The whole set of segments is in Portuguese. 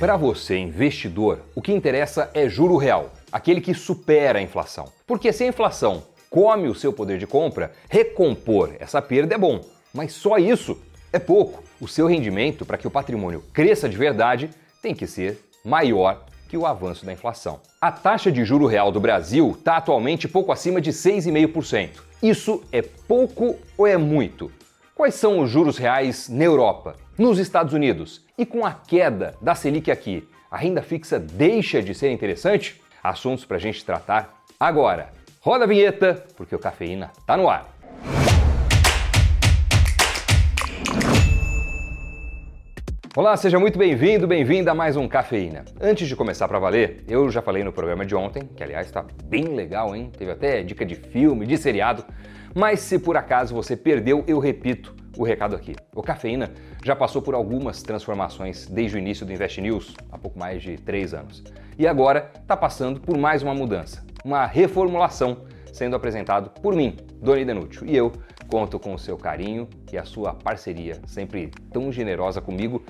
Para você, investidor, o que interessa é juro real, aquele que supera a inflação. Porque se a inflação come o seu poder de compra, recompor essa perda é bom, mas só isso é pouco. O seu rendimento, para que o patrimônio cresça de verdade, tem que ser maior que o avanço da inflação. A taxa de juro real do Brasil está atualmente pouco acima de 6,5%. Isso é pouco ou é muito? Quais são os juros reais na Europa, nos Estados Unidos? E com a queda da Selic aqui, a renda fixa deixa de ser interessante? Assuntos para a gente tratar agora. Roda a vinheta, porque o Cafeína está no ar. Olá, seja muito bem-vindo, bem-vinda a mais um Cafeína. Antes de começar para valer, eu já falei no programa de ontem, que aliás está bem legal, hein? Teve até dica de filme, de seriado. Mas se por acaso você perdeu, eu repito o recado aqui. O Cafeína já passou por algumas transformações desde o início do Invest News, há pouco mais de três anos. E agora está passando por mais uma mudança, uma reformulação sendo apresentado por mim, Doni Denútil, e eu Conto com o seu carinho e a sua parceria, sempre tão generosa comigo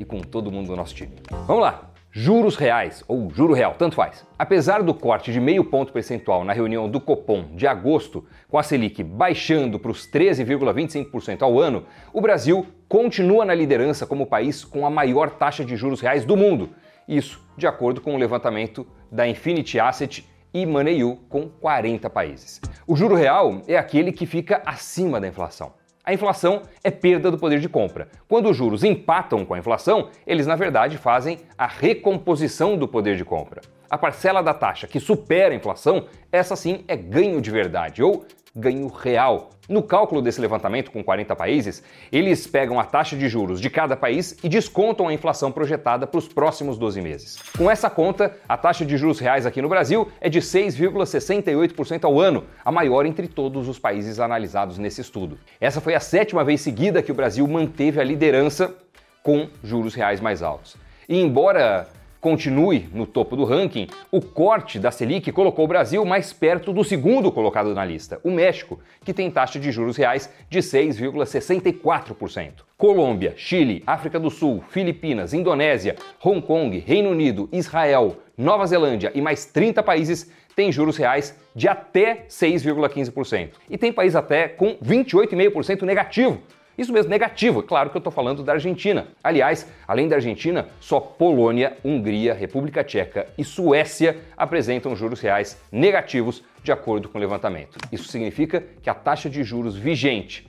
e com todo mundo do nosso time. Vamos lá! Juros reais ou juro real, tanto faz. Apesar do corte de meio ponto percentual na reunião do Copom de agosto, com a Selic baixando para os 13,25% ao ano, o Brasil continua na liderança como país com a maior taxa de juros reais do mundo. Isso de acordo com o levantamento da Infinity Asset e Money.u com 40 países. O juro real é aquele que fica acima da inflação. A inflação é perda do poder de compra. Quando os juros empatam com a inflação, eles na verdade fazem a recomposição do poder de compra. A parcela da taxa que supera a inflação, essa sim é ganho de verdade ou ganho real. No cálculo desse levantamento com 40 países, eles pegam a taxa de juros de cada país e descontam a inflação projetada para os próximos 12 meses. Com essa conta, a taxa de juros reais aqui no Brasil é de 6,68% ao ano, a maior entre todos os países analisados nesse estudo. Essa foi a sétima vez seguida que o Brasil manteve a liderança com juros reais mais altos. E embora continue no topo do ranking, o corte da Selic colocou o Brasil mais perto do segundo colocado na lista, o México, que tem taxa de juros reais de 6,64%. Colômbia, Chile, África do Sul, Filipinas, Indonésia, Hong Kong, Reino Unido, Israel, Nova Zelândia e mais 30 países têm juros reais de até 6,15%. E tem país até com 28,5% negativo, isso mesmo, negativo. Claro que eu estou falando da Argentina. Aliás, além da Argentina, só Polônia, Hungria, República Tcheca e Suécia apresentam juros reais negativos, de acordo com o levantamento. Isso significa que a taxa de juros vigente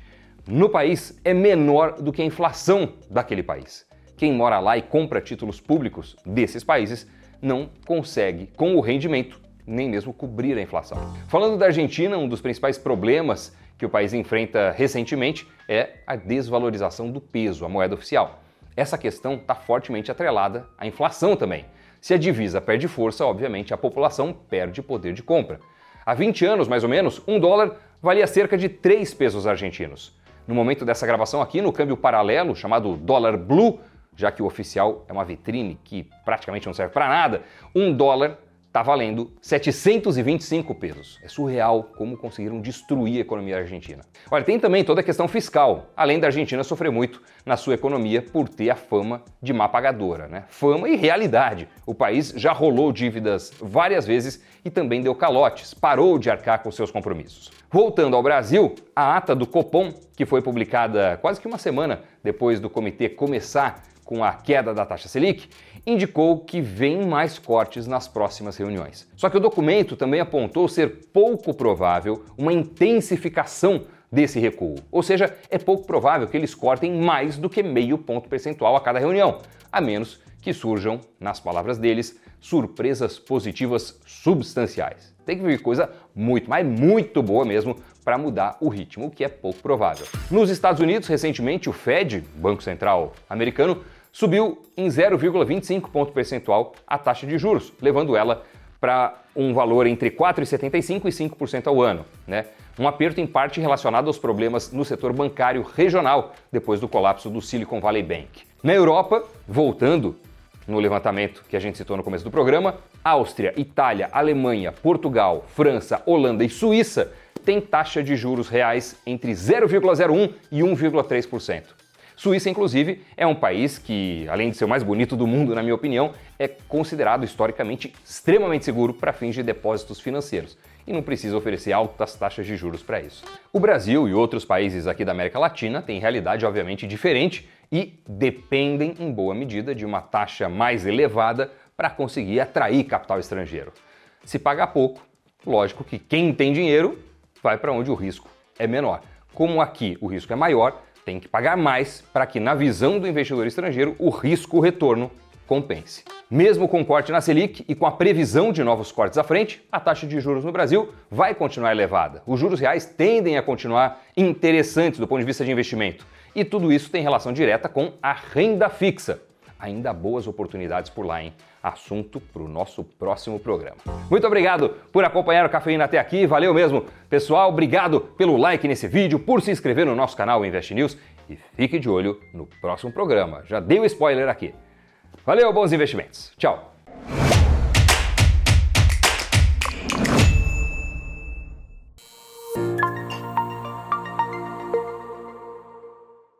no país é menor do que a inflação daquele país. Quem mora lá e compra títulos públicos desses países não consegue, com o rendimento, nem mesmo cobrir a inflação. Falando da Argentina, um dos principais problemas que o país enfrenta recentemente é a desvalorização do peso, a moeda oficial. Essa questão está fortemente atrelada à inflação também. Se a divisa perde força, obviamente a população perde poder de compra. Há 20 anos, mais ou menos, um dólar valia cerca de 3 pesos argentinos. No momento dessa gravação aqui, no câmbio paralelo, chamado dólar blue, já que o oficial é uma vitrine que praticamente não serve para nada, um dólar está valendo 725 pesos. É surreal como conseguiram destruir a economia argentina. Olha, tem também toda a questão fiscal. Além da Argentina sofrer muito na sua economia por ter a fama de má pagadora, né? Fama e realidade. O país já rolou dívidas várias vezes e também deu calotes, parou de arcar com seus compromissos. Voltando ao Brasil, a ata do Copom, que foi publicada quase que uma semana depois do comitê começar com a queda da taxa Selic, indicou que vem mais cortes nas próximas reuniões. Só que o documento também apontou ser pouco provável uma intensificação desse recuo. Ou seja, é pouco provável que eles cortem mais do que meio ponto percentual a cada reunião, a menos que surjam, nas palavras deles, surpresas positivas substanciais. Tem que vir coisa muito, mas muito boa mesmo para mudar o ritmo, o que é pouco provável. Nos Estados Unidos, recentemente, o Fed, Banco Central americano, subiu em 0,25 ponto percentual a taxa de juros, levando ela para um valor entre 4,75% e 5% ao ano. Né? Um aperto em parte relacionado aos problemas no setor bancário regional depois do colapso do Silicon Valley Bank. Na Europa, voltando no levantamento que a gente citou no começo do programa, Áustria, Itália, Alemanha, Portugal, França, Holanda e Suíça têm taxa de juros reais entre 0,01% e 1,3%. Suíça, inclusive, é um país que, além de ser o mais bonito do mundo, na minha opinião, é considerado historicamente extremamente seguro para fins de depósitos financeiros e não precisa oferecer altas taxas de juros para isso. O Brasil e outros países aqui da América Latina têm realidade obviamente diferente e dependem em boa medida de uma taxa mais elevada para conseguir atrair capital estrangeiro. Se pagar pouco, lógico que quem tem dinheiro vai para onde o risco é menor. Como aqui o risco é maior, tem que pagar mais para que, na visão do investidor estrangeiro, o risco-retorno compense. Mesmo com o corte na Selic e com a previsão de novos cortes à frente, a taxa de juros no Brasil vai continuar elevada. Os juros reais tendem a continuar interessantes do ponto de vista de investimento. E tudo isso tem relação direta com a renda fixa. Ainda boas oportunidades por lá, hein? Assunto para o nosso próximo programa. Muito obrigado por acompanhar o Cafeína até aqui, valeu mesmo. Pessoal, obrigado pelo like nesse vídeo, por se inscrever no nosso canal Invest News e fique de olho no próximo programa. Já dei um spoiler aqui. Valeu, bons investimentos. Tchau.